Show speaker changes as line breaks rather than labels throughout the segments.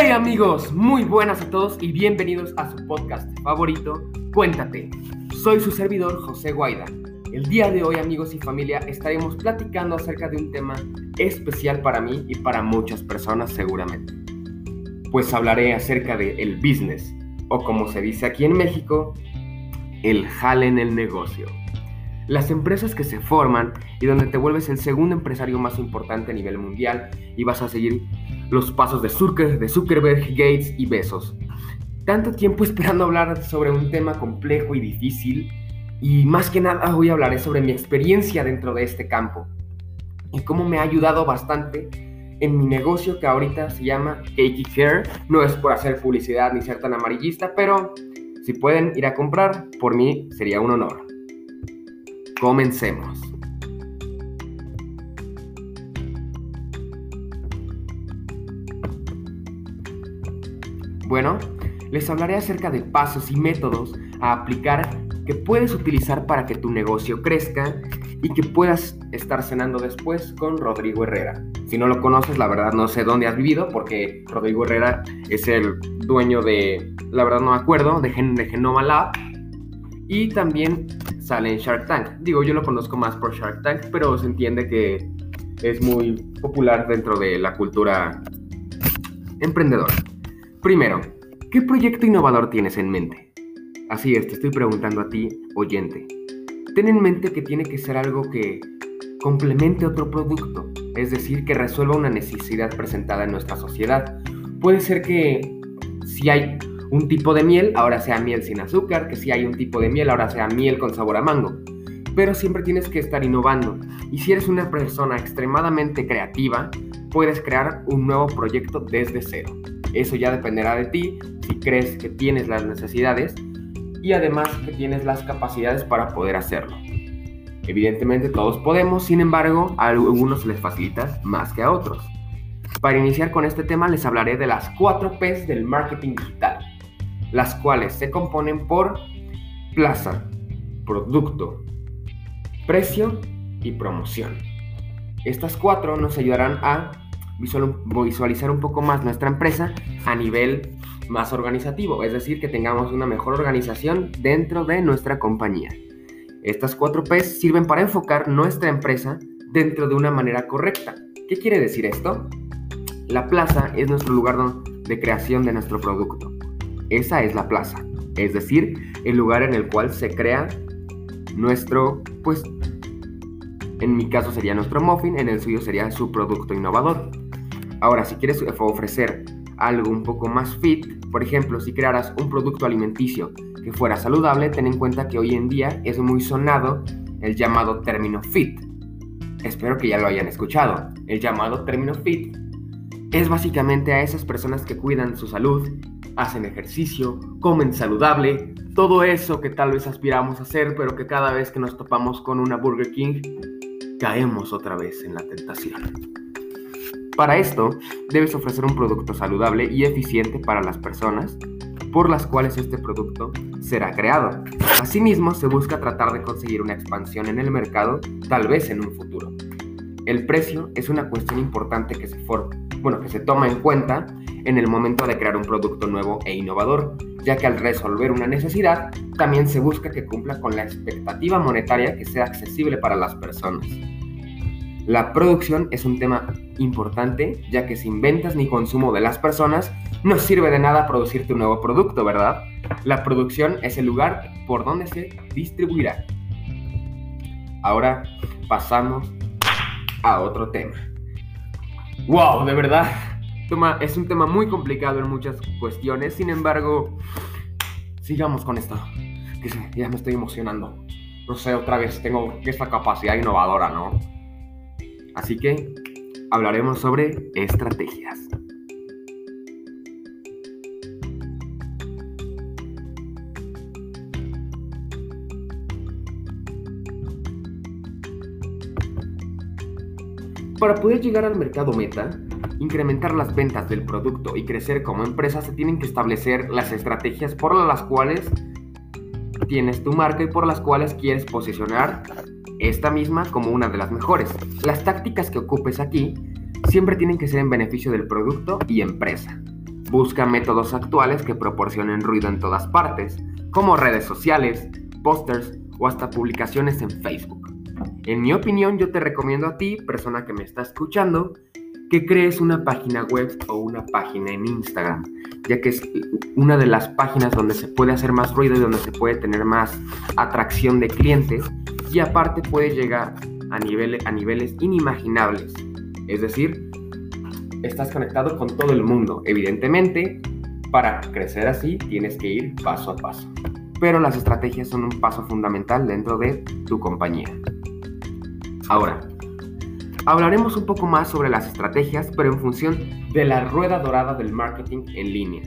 Hey amigos, muy buenas a todos y bienvenidos a su podcast favorito, Cuéntate. Soy su servidor José Guaida. El día de hoy amigos y familia estaremos platicando acerca de un tema especial para mí y para muchas personas seguramente. Pues hablaré acerca de el business, o como se dice aquí en México, el jale en el negocio. Las empresas que se forman y donde te vuelves el segundo empresario más importante a nivel mundial y vas a seguir los pasos de Zuckerberg, de Zuckerberg, Gates y Besos. Tanto tiempo esperando hablar sobre un tema complejo y difícil y más que nada hoy hablaré sobre mi experiencia dentro de este campo y cómo me ha ayudado bastante en mi negocio que ahorita se llama Cakey Care. No es por hacer publicidad ni ser tan amarillista, pero si pueden ir a comprar, por mí sería un honor. Comencemos. Bueno, les hablaré acerca de pasos y métodos a aplicar que puedes utilizar para que tu negocio crezca y que puedas estar cenando después con Rodrigo Herrera. Si no lo conoces, la verdad no sé dónde has vivido porque Rodrigo Herrera es el dueño de, la verdad no me acuerdo, de, de Genoma Lab y también sale en Shark Tank. Digo, yo lo conozco más por Shark Tank, pero se entiende que es muy popular dentro de la cultura emprendedora. Primero, ¿qué proyecto innovador tienes en mente? Así es, te estoy preguntando a ti, oyente. Ten en mente que tiene que ser algo que complemente otro producto, es decir, que resuelva una necesidad presentada en nuestra sociedad. Puede ser que si hay un tipo de miel, ahora sea miel sin azúcar, que si hay un tipo de miel, ahora sea miel con sabor a mango. Pero siempre tienes que estar innovando. Y si eres una persona extremadamente creativa, puedes crear un nuevo proyecto desde cero. Eso ya dependerá de ti, si crees que tienes las necesidades y además que tienes las capacidades para poder hacerlo. Evidentemente todos podemos, sin embargo, a algunos les facilita más que a otros. Para iniciar con este tema les hablaré de las 4 P's del marketing digital, las cuales se componen por plaza, producto, precio y promoción. Estas cuatro nos ayudarán a visualizar un poco más nuestra empresa a nivel más organizativo, es decir, que tengamos una mejor organización dentro de nuestra compañía. Estas cuatro P's sirven para enfocar nuestra empresa dentro de una manera correcta. ¿Qué quiere decir esto? La plaza es nuestro lugar de creación de nuestro producto. Esa es la plaza, es decir, el lugar en el cual se crea nuestro, pues, en mi caso sería nuestro muffin, en el suyo sería su producto innovador. Ahora, si quieres ofrecer algo un poco más fit, por ejemplo, si crearas un producto alimenticio que fuera saludable, ten en cuenta que hoy en día es muy sonado el llamado término fit. Espero que ya lo hayan escuchado. El llamado término fit es básicamente a esas personas que cuidan su salud, hacen ejercicio, comen saludable, todo eso que tal vez aspiramos a hacer, pero que cada vez que nos topamos con una Burger King, caemos otra vez en la tentación. Para esto, debes ofrecer un producto saludable y eficiente para las personas por las cuales este producto será creado. Asimismo, se busca tratar de conseguir una expansión en el mercado, tal vez en un futuro. El precio es una cuestión importante que se, bueno, que se toma en cuenta en el momento de crear un producto nuevo e innovador, ya que al resolver una necesidad, también se busca que cumpla con la expectativa monetaria que sea accesible para las personas. La producción es un tema importante, ya que sin ventas ni consumo de las personas, no sirve de nada producir tu nuevo producto, ¿verdad? La producción es el lugar por donde se distribuirá. Ahora pasamos a otro tema. ¡Wow! De verdad, es un tema muy complicado en muchas cuestiones, sin embargo, sigamos con esto, ya me estoy emocionando. No sé, otra vez tengo esta capacidad innovadora, ¿no? Así que hablaremos sobre estrategias. Para poder llegar al mercado meta, incrementar las ventas del producto y crecer como empresa, se tienen que establecer las estrategias por las cuales tienes tu marca y por las cuales quieres posicionar esta misma como una de las mejores. Las tácticas que ocupes aquí siempre tienen que ser en beneficio del producto y empresa. Busca métodos actuales que proporcionen ruido en todas partes, como redes sociales, pósters o hasta publicaciones en Facebook. En mi opinión, yo te recomiendo a ti, persona que me está escuchando, que crees una página web o una página en Instagram, ya que es una de las páginas donde se puede hacer más ruido y donde se puede tener más atracción de clientes y aparte puede llegar a, a niveles inimaginables. Es decir, estás conectado con todo el mundo. Evidentemente, para crecer así tienes que ir paso a paso. Pero las estrategias son un paso fundamental dentro de tu compañía. Ahora, Hablaremos un poco más sobre las estrategias, pero en función de la rueda dorada del marketing en línea.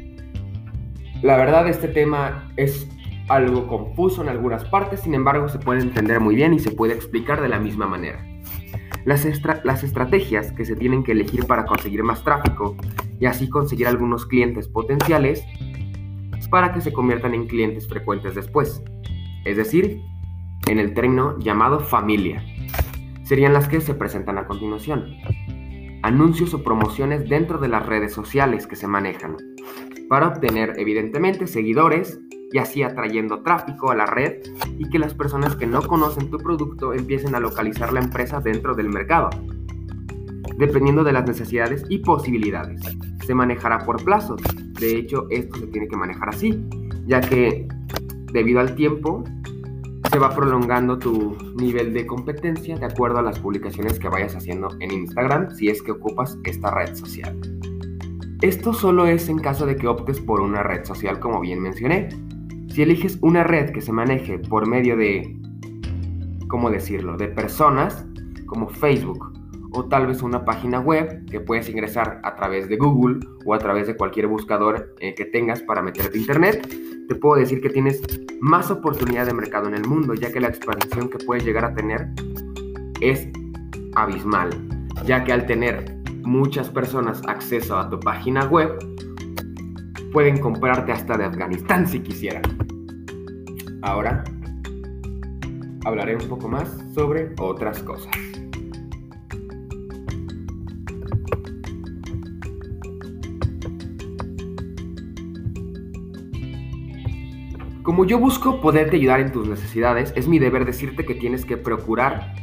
La verdad, este tema es algo confuso en algunas partes, sin embargo, se puede entender muy bien y se puede explicar de la misma manera. Las, las estrategias que se tienen que elegir para conseguir más tráfico y así conseguir algunos clientes potenciales para que se conviertan en clientes frecuentes después, es decir, en el término llamado familia serían las que se presentan a continuación. Anuncios o promociones dentro de las redes sociales que se manejan, para obtener evidentemente seguidores y así atrayendo tráfico a la red y que las personas que no conocen tu producto empiecen a localizar la empresa dentro del mercado, dependiendo de las necesidades y posibilidades. Se manejará por plazos, de hecho esto se tiene que manejar así, ya que debido al tiempo se va prolongando tu nivel de competencia de acuerdo a las publicaciones que vayas haciendo en Instagram si es que ocupas esta red social. Esto solo es en caso de que optes por una red social como bien mencioné. Si eliges una red que se maneje por medio de, ¿cómo decirlo?, de personas como Facebook o tal vez una página web que puedes ingresar a través de Google o a través de cualquier buscador eh, que tengas para meterte a internet, te puedo decir que tienes más oportunidad de mercado en el mundo, ya que la expansión que puedes llegar a tener es abismal, ya que al tener muchas personas acceso a tu página web, pueden comprarte hasta de Afganistán si quisieran. Ahora hablaré un poco más sobre otras cosas. Como yo busco poderte ayudar en tus necesidades, es mi deber decirte que tienes que procurar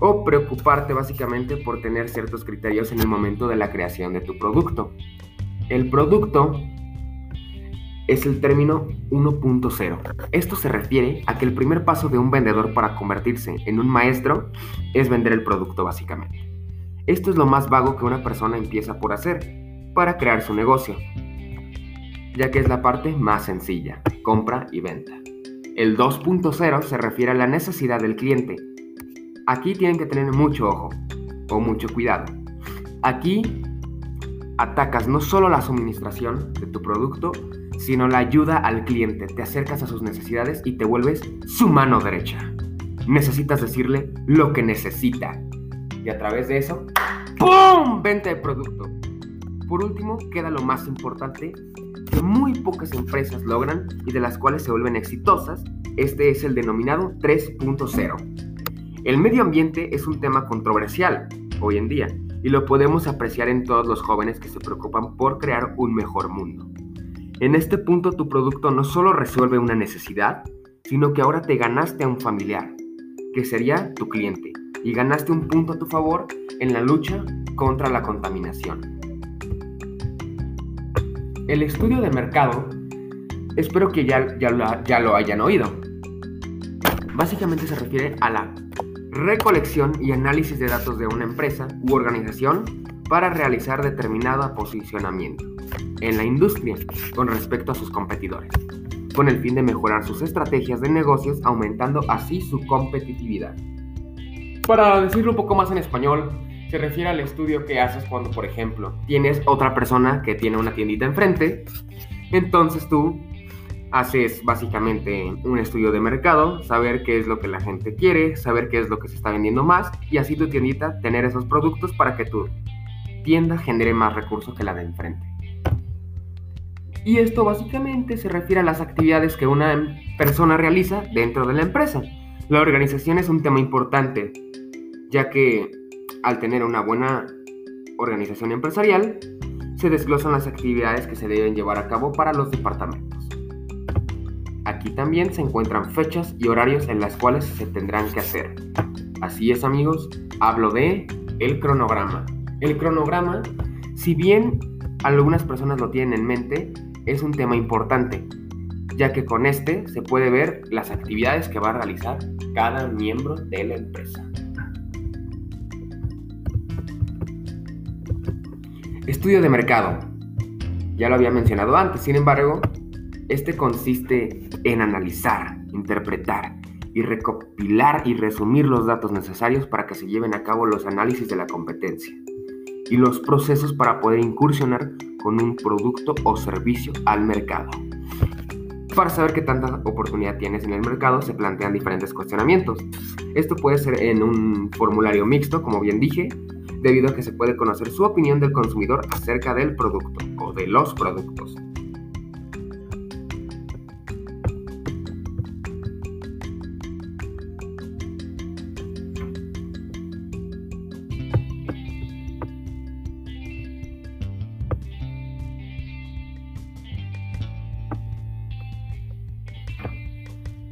o preocuparte básicamente por tener ciertos criterios en el momento de la creación de tu producto. El producto es el término 1.0. Esto se refiere a que el primer paso de un vendedor para convertirse en un maestro es vender el producto básicamente. Esto es lo más vago que una persona empieza por hacer para crear su negocio ya que es la parte más sencilla, compra y venta. El 2.0 se refiere a la necesidad del cliente. Aquí tienen que tener mucho ojo o mucho cuidado. Aquí atacas no solo la suministración de tu producto, sino la ayuda al cliente. Te acercas a sus necesidades y te vuelves su mano derecha. Necesitas decirle lo que necesita. Y a través de eso, ¡pum! Venta de producto. Por último, queda lo más importante, muy pocas empresas logran y de las cuales se vuelven exitosas, este es el denominado 3.0. El medio ambiente es un tema controversial hoy en día y lo podemos apreciar en todos los jóvenes que se preocupan por crear un mejor mundo. En este punto tu producto no solo resuelve una necesidad, sino que ahora te ganaste a un familiar, que sería tu cliente, y ganaste un punto a tu favor en la lucha contra la contaminación. El estudio de mercado, espero que ya, ya, lo, lo hayan oído. Básicamente se refiere a la recolección y análisis de datos de una empresa u organización para realizar determinado posicionamiento en la industria con respecto a sus competidores, con el fin de mejorar sus estrategias de negocios, aumentando así su competitividad. Para decirlo un poco más en español, se refiere al estudio que haces cuando, por ejemplo, tienes otra persona que tiene una tiendita enfrente. Entonces tú haces básicamente un estudio de mercado, saber qué es lo que la gente quiere, saber qué es lo que se está vendiendo más y así tu tiendita tener esos productos para que tu tienda genere más recursos que la de enfrente. Y esto básicamente se refiere a las actividades que una persona realiza dentro de la empresa. La organización es un tema importante, ya que al tener una buena organización empresarial, se desglosan las actividades que se deben llevar a cabo para los departamentos. Aquí también se encuentran fechas y horarios en las cuales se tendrán que hacer. Así es amigos, hablo de el cronograma. El cronograma, si bien algunas personas lo tienen en mente, es un tema importante, ya que con este se puede ver las actividades que va a realizar cada miembro de la empresa. Estudio de mercado. Ya lo había mencionado antes, sin embargo, este consiste en analizar, interpretar y recopilar y resumir los datos necesarios para que se lleven a cabo los análisis de la competencia y los procesos para poder incursionar con un producto o servicio al mercado. Para saber qué tanta oportunidad tienes en el mercado se plantean diferentes cuestionamientos. Esto puede ser en un formulario mixto, como bien dije, debido a que se puede conocer su opinión del consumidor acerca del producto o de los productos.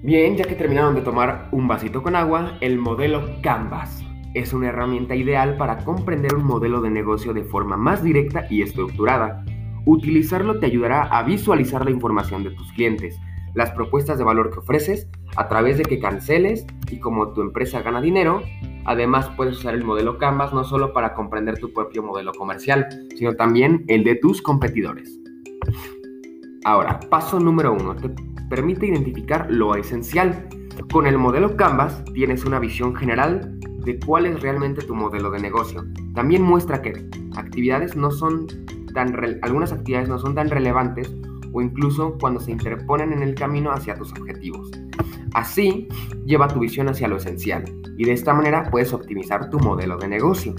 Bien, ya que terminaron de tomar un vasito con agua, el modelo Canvas es una herramienta ideal para comprender un modelo de negocio de forma más directa y estructurada. Utilizarlo te ayudará a visualizar la información de tus clientes, las propuestas de valor que ofreces, a través de que canceles y como tu empresa gana dinero, además puedes usar el modelo Canvas no solo para comprender tu propio modelo comercial, sino también el de tus competidores. Ahora, paso número uno, te permite identificar lo esencial. Con el modelo Canvas tienes una visión general de cuál es realmente tu modelo de negocio. También muestra que actividades no son tan algunas actividades no son tan relevantes o incluso cuando se interponen en el camino hacia tus objetivos. Así, lleva tu visión hacia lo esencial y de esta manera puedes optimizar tu modelo de negocio.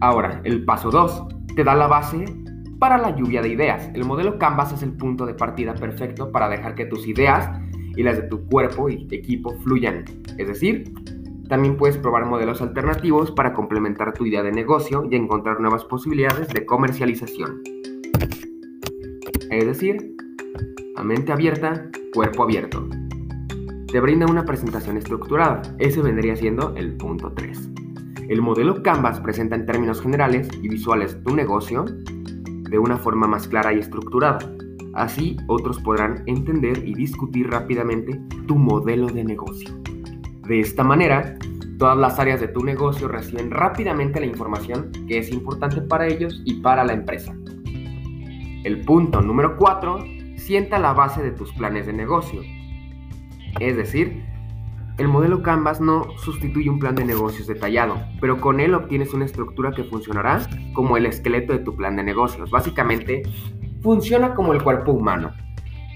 Ahora, el paso 2 te da la base para la lluvia de ideas. El modelo Canvas es el punto de partida perfecto para dejar que tus ideas y las de tu cuerpo y equipo fluyan, es decir, también puedes probar modelos alternativos para complementar tu idea de negocio y encontrar nuevas posibilidades de comercialización. Es decir, a mente abierta, cuerpo abierto. Te brinda una presentación estructurada. Ese vendría siendo el punto 3. El modelo Canvas presenta en términos generales y visuales tu negocio de una forma más clara y estructurada. Así otros podrán entender y discutir rápidamente tu modelo de negocio. De esta manera, todas las áreas de tu negocio reciben rápidamente la información que es importante para ellos y para la empresa. El punto número 4 sienta la base de tus planes de negocio. Es decir, el modelo Canvas no sustituye un plan de negocios detallado, pero con él obtienes una estructura que funcionará como el esqueleto de tu plan de negocios. Básicamente, funciona como el cuerpo humano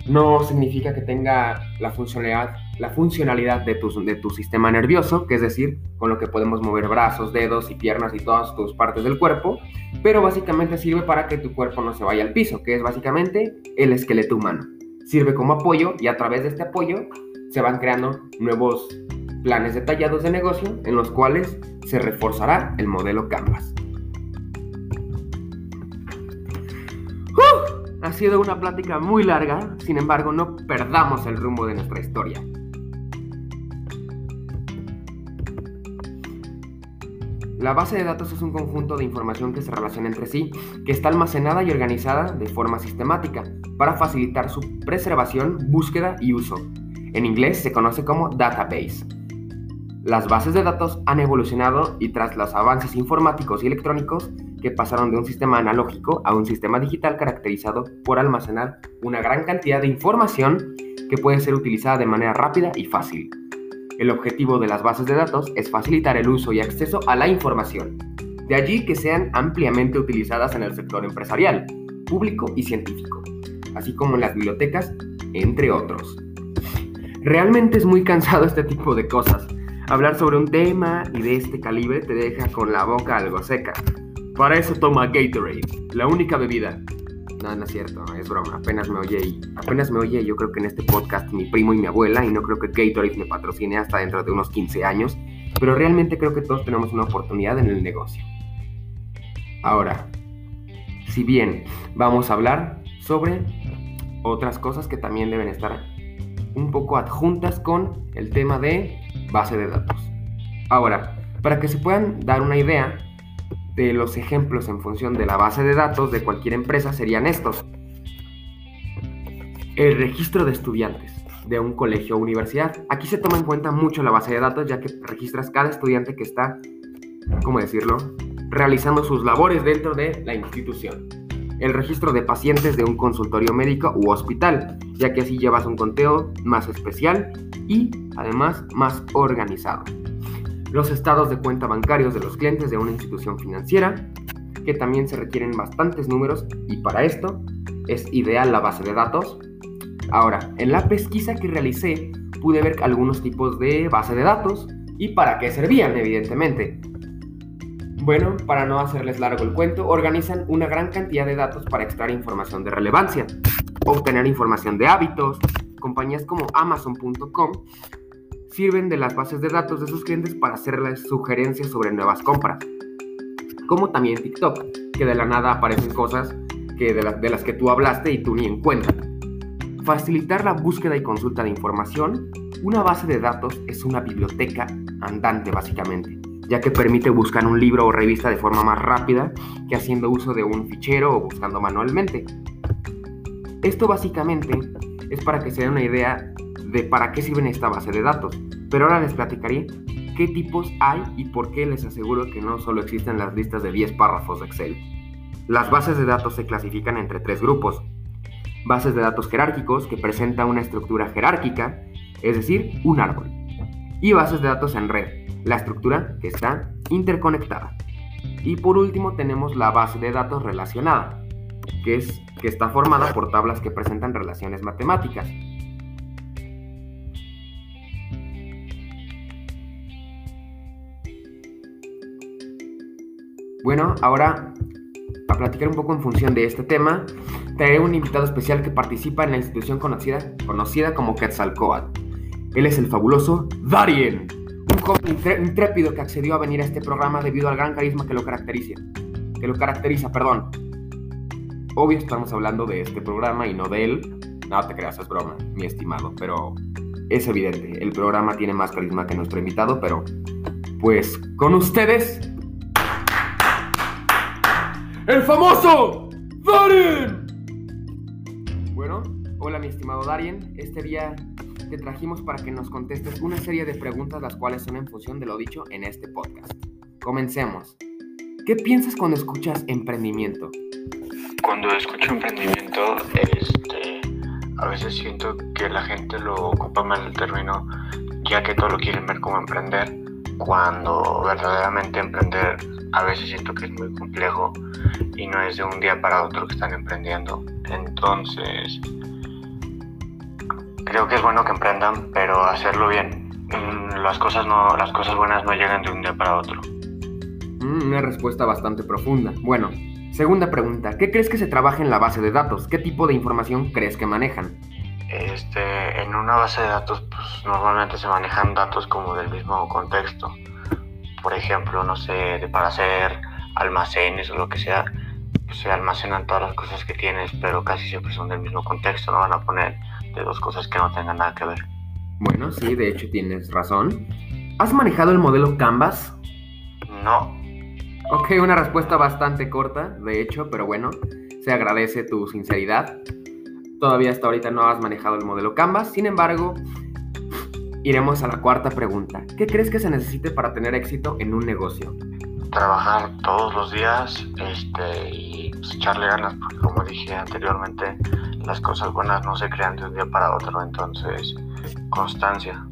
no significa que tenga la funcionalidad, la funcionalidad de, tu, de tu sistema nervioso, que es decir, con lo que podemos mover brazos, dedos y piernas y todas tus partes del cuerpo, pero básicamente sirve para que tu cuerpo no se vaya al piso, que es básicamente el esqueleto humano. Sirve como apoyo y a través de este apoyo se van creando nuevos planes detallados de negocio en los cuales se reforzará el modelo Canvas. Ha sido una plática muy larga, sin embargo no perdamos el rumbo de nuestra historia. La base de datos es un conjunto de información que se relaciona entre sí, que está almacenada y organizada de forma sistemática para facilitar su preservación, búsqueda y uso. En inglés se conoce como database. Las bases de datos han evolucionado y tras los avances informáticos y electrónicos que pasaron de un sistema analógico a un sistema digital caracterizado por almacenar una gran cantidad de información que puede ser utilizada de manera rápida y fácil. El objetivo de las bases de datos es facilitar el uso y acceso a la información. De allí que sean ampliamente utilizadas en el sector empresarial, público y científico, así como en las bibliotecas, entre otros. Realmente es muy cansado este tipo de cosas, Hablar sobre un tema y de este calibre te deja con la boca algo seca. Para eso toma Gatorade, la única bebida. No, no es cierto, es broma. Apenas me oye y apenas me oye yo creo que en este podcast mi primo y mi abuela y no creo que Gatorade me patrocine hasta dentro de unos 15 años, pero realmente creo que todos tenemos una oportunidad en el negocio. Ahora, Si bien vamos a hablar sobre otras cosas que también deben estar un poco adjuntas con el tema de base de datos. Ahora, para que se puedan dar una idea de los ejemplos en función de la base de datos de cualquier empresa serían estos. El registro de estudiantes de un colegio o universidad. Aquí se toma en cuenta mucho la base de datos ya que registras cada estudiante que está, ¿cómo decirlo?, realizando sus labores dentro de la institución. El registro de pacientes de un consultorio médico u hospital, ya que así llevas un conteo más especial y además más organizado. Los estados de cuenta bancarios de los clientes de una institución financiera, que también se requieren bastantes números y para esto es ideal la base de datos Ahora, en la pesquisa que realicé pude ver algunos tipos de base de datos y para qué servían, evidentemente. Bueno, para no hacerles largo el cuento, organizan una gran cantidad de datos para extraer información de relevancia, obtener información de hábitos. Compañías como Amazon.com sirven de las bases de datos de sus clientes para hacerles sugerencias sobre nuevas compras. Como también TikTok, que de la nada aparecen cosas que de, las que tú hablaste y tú ni en cuenta facilitar la búsqueda y consulta de información, una base de datos es una biblioteca andante básicamente, ya que permite buscar un libro o revista de forma más rápida que haciendo uso de un fichero o buscando manualmente. Esto básicamente es para que se den una idea de para qué sirven esta base de datos, pero ahora les platicaré qué tipos hay y por qué les aseguro que no solo existen las listas de 10 párrafos de Excel. Las bases de datos se clasifican entre tres grupos, bases de datos jerárquicos que presentan una estructura jerárquica, es decir, un árbol, y bases de datos en red, la estructura que está interconectada. Y por último tenemos la base de datos relacionada, que, es, que está formada por tablas que presentan relaciones matemáticas. Bueno, ahora a platicar un poco en función de este tema, traeré un invitado especial que participa en la institución conocida, conocida como Quetzalcoatl. Él es el fabuloso Darien, un joven intrépido que accedió a venir a este programa debido al gran carisma que lo caracteriza. Que lo caracteriza, perdón. Obvio estamos hablando de este programa y no de él. No te creas, es broma, mi estimado, pero es evidente, el programa tiene más carisma que nuestro invitado, pero pues con ustedes el famoso Darien. Bueno, hola mi estimado Darien. Este día te trajimos para que nos contestes una serie de preguntas las cuales son en función de lo dicho en este podcast. Comencemos. ¿Qué piensas cuando escuchas emprendimiento?
Cuando escucho emprendimiento, este, a veces siento que la gente lo ocupa mal el término, ya que todo lo quieren ver como emprender, cuando verdaderamente emprender a veces siento que es muy complejo y no es de un día para otro que están emprendiendo. Entonces, creo que es bueno que emprendan, pero hacerlo bien. Mm, las cosas, no, las cosas buenas no llegan de un día para otro.
Mm, una respuesta bastante profunda. Bueno, segunda pregunta. ¿Qué crees que se trabaja en la base de datos? ¿Qué tipo de información crees que manejan?
Este, en una base de datos, pues normalmente se manejan datos como del mismo contexto por ejemplo, no sé, de para hacer almacenes o lo que sea, pues se almacenan todas las cosas que tienes, pero casi siempre son del mismo contexto, no van a poner de dos cosas que no tengan nada que ver.
Bueno, sí, de hecho tienes razón. ¿Has manejado el modelo Canvas?
No.
Ok, una respuesta bastante corta, de hecho, pero bueno, se agradece tu sinceridad. Todavía hasta ahorita no has manejado el modelo Canvas, sin embargo, Iremos a la cuarta pregunta. ¿Qué crees que se necesite para tener éxito en un negocio?
Trabajar todos los días este, y pues, echarle ganas, porque como dije anteriormente, las cosas buenas no se crean de un día para otro, entonces constancia.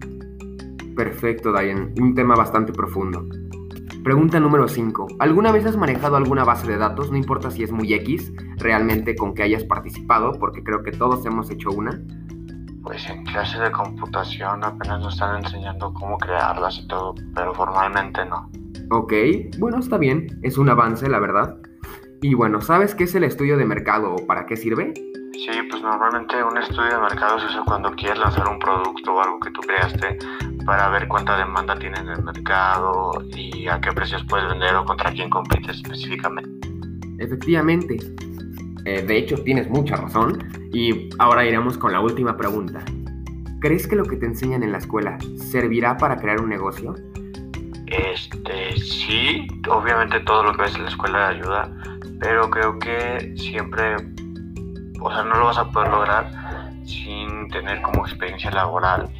Perfecto, Diane. Un tema bastante profundo. Pregunta número 5. ¿Alguna vez has manejado alguna base de datos? No importa si es muy X, realmente con que hayas participado, porque creo que todos hemos hecho una.
Pues en clase de computación apenas nos están enseñando cómo crearlas y todo, pero formalmente no.
Ok, bueno, está bien, es un avance, la verdad. Y bueno, ¿sabes qué es el estudio de mercado o para qué sirve?
Sí, pues normalmente un estudio de mercado se usa cuando quieres lanzar un producto o algo que tú creaste para ver cuánta demanda tiene en el mercado y a qué precios puedes vender o contra quién compites específicamente.
Efectivamente, Eh, de hecho, tienes mucha razón. Y ahora iremos con la última pregunta. ¿Crees que lo que te enseñan en la escuela servirá para crear un negocio?
Este, sí, obviamente todo lo que ves en la escuela ayuda, pero creo que siempre, o sea, no lo vas a poder lograr sin tener como experiencia laboral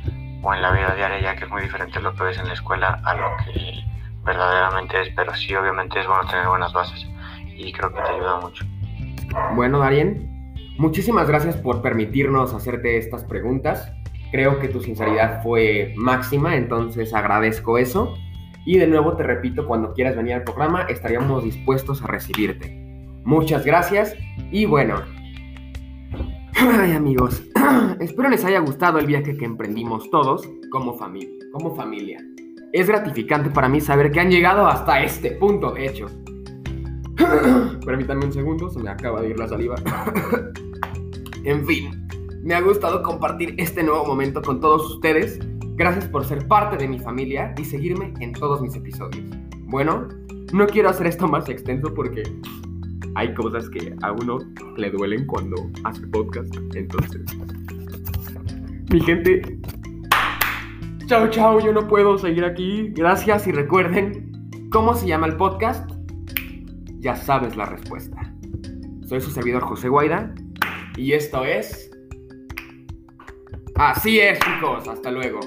o en la vida diaria, ya que es muy diferente lo que ves en la escuela a lo que verdaderamente es, pero sí, obviamente es bueno tener buenas bases y creo que te ayuda mucho.
Bueno, Darien, muchísimas gracias por permitirnos hacerte estas preguntas. Creo que tu sinceridad fue máxima, entonces agradezco eso. Y de nuevo te repito, cuando quieras venir al programa, estaríamos dispuestos a recibirte. Muchas gracias y bueno. Ay amigos, espero les haya gustado el viaje que emprendimos todos como familia. Como familia. Es gratificante para mí saber que han llegado hasta este punto, de hecho. Permítanme un segundo, se me acaba de ir la saliva. en fin, me ha gustado compartir este nuevo momento con todos ustedes. Gracias por ser parte de mi familia y seguirme en todos mis episodios. Bueno, no quiero hacer esto más extenso porque hay cosas que a uno le duelen cuando hace podcast. Entonces, mi gente, chao, chao, yo no puedo seguir aquí. Gracias y recuerden, ¿cómo se llama el podcast? Ya sabes la respuesta. Soy su servidor José Guaida y esto es... Así es, chicos. Hasta luego.